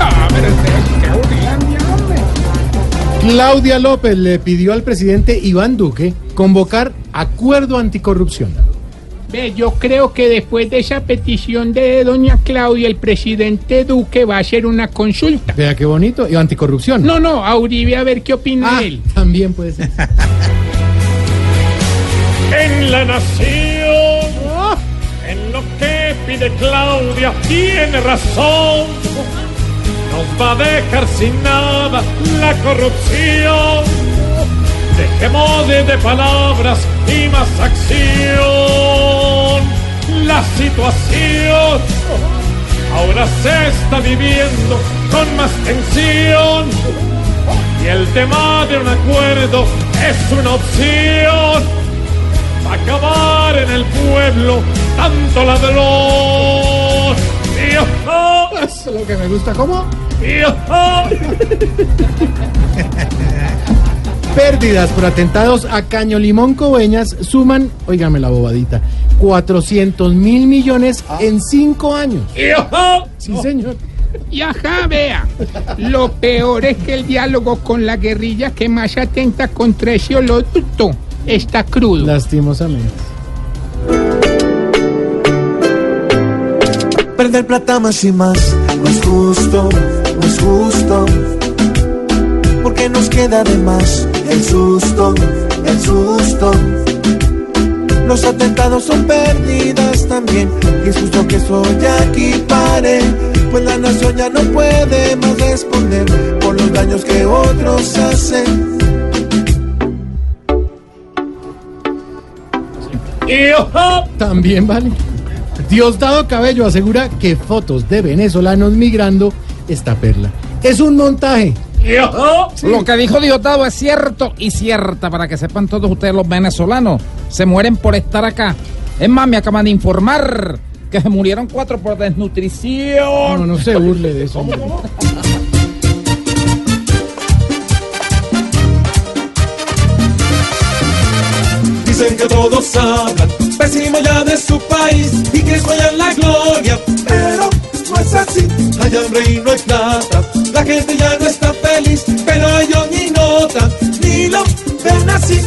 Ah, pero. Claudia López le pidió al presidente Iván Duque convocar acuerdo anticorrupción. Ve, yo creo que después de esa petición de doña Claudia, el presidente Duque va a hacer una consulta. Vea qué bonito. Y anticorrupción. No, no, a Uribe a ver qué opina Ah, él. también puede ser. En la nación, pide Claudia, tiene razón. Nos va a dejar sin nada la corrupción. Dejemos de, de palabras y más acción. La situación ahora se está viviendo con más tensión. Y el tema de un acuerdo es una opción para acabar en el pueblo ladrón. ¡Hijo! Eso es lo que me gusta. ¿Cómo? Pérdidas por atentados a Caño Limón Coveñas suman, óigame la bobadita, 400 mil millones en cinco años. Sí, señor. Y ajá, vea. Lo peor es que el diálogo con la guerrilla que más atenta contra ese oleoducto está crudo. Lastimosamente. Perder plata más y más no es justo, no es justo. Porque nos queda de más el susto, el susto. Los atentados son pérdidas también. Y es justo que eso ya aquí pare. Pues la nación ya no puede más responder por los daños que otros hacen. ¡Hijo! También vale. Diosdado Cabello asegura que fotos de venezolanos migrando esta perla. Es un montaje. ¡Hijo! Lo que dijo Diosdado es cierto y cierta para que sepan todos ustedes los venezolanos. Se mueren por estar acá. Es más, me acaban de informar que se murieron cuatro por desnutrición. No, no se burle de eso. Dicen que todos hablan que sueñan la gloria, pero no es así. Hay hambre y no hay plata, la gente ya no está feliz, pero ellos ni notan, ni lo ven así.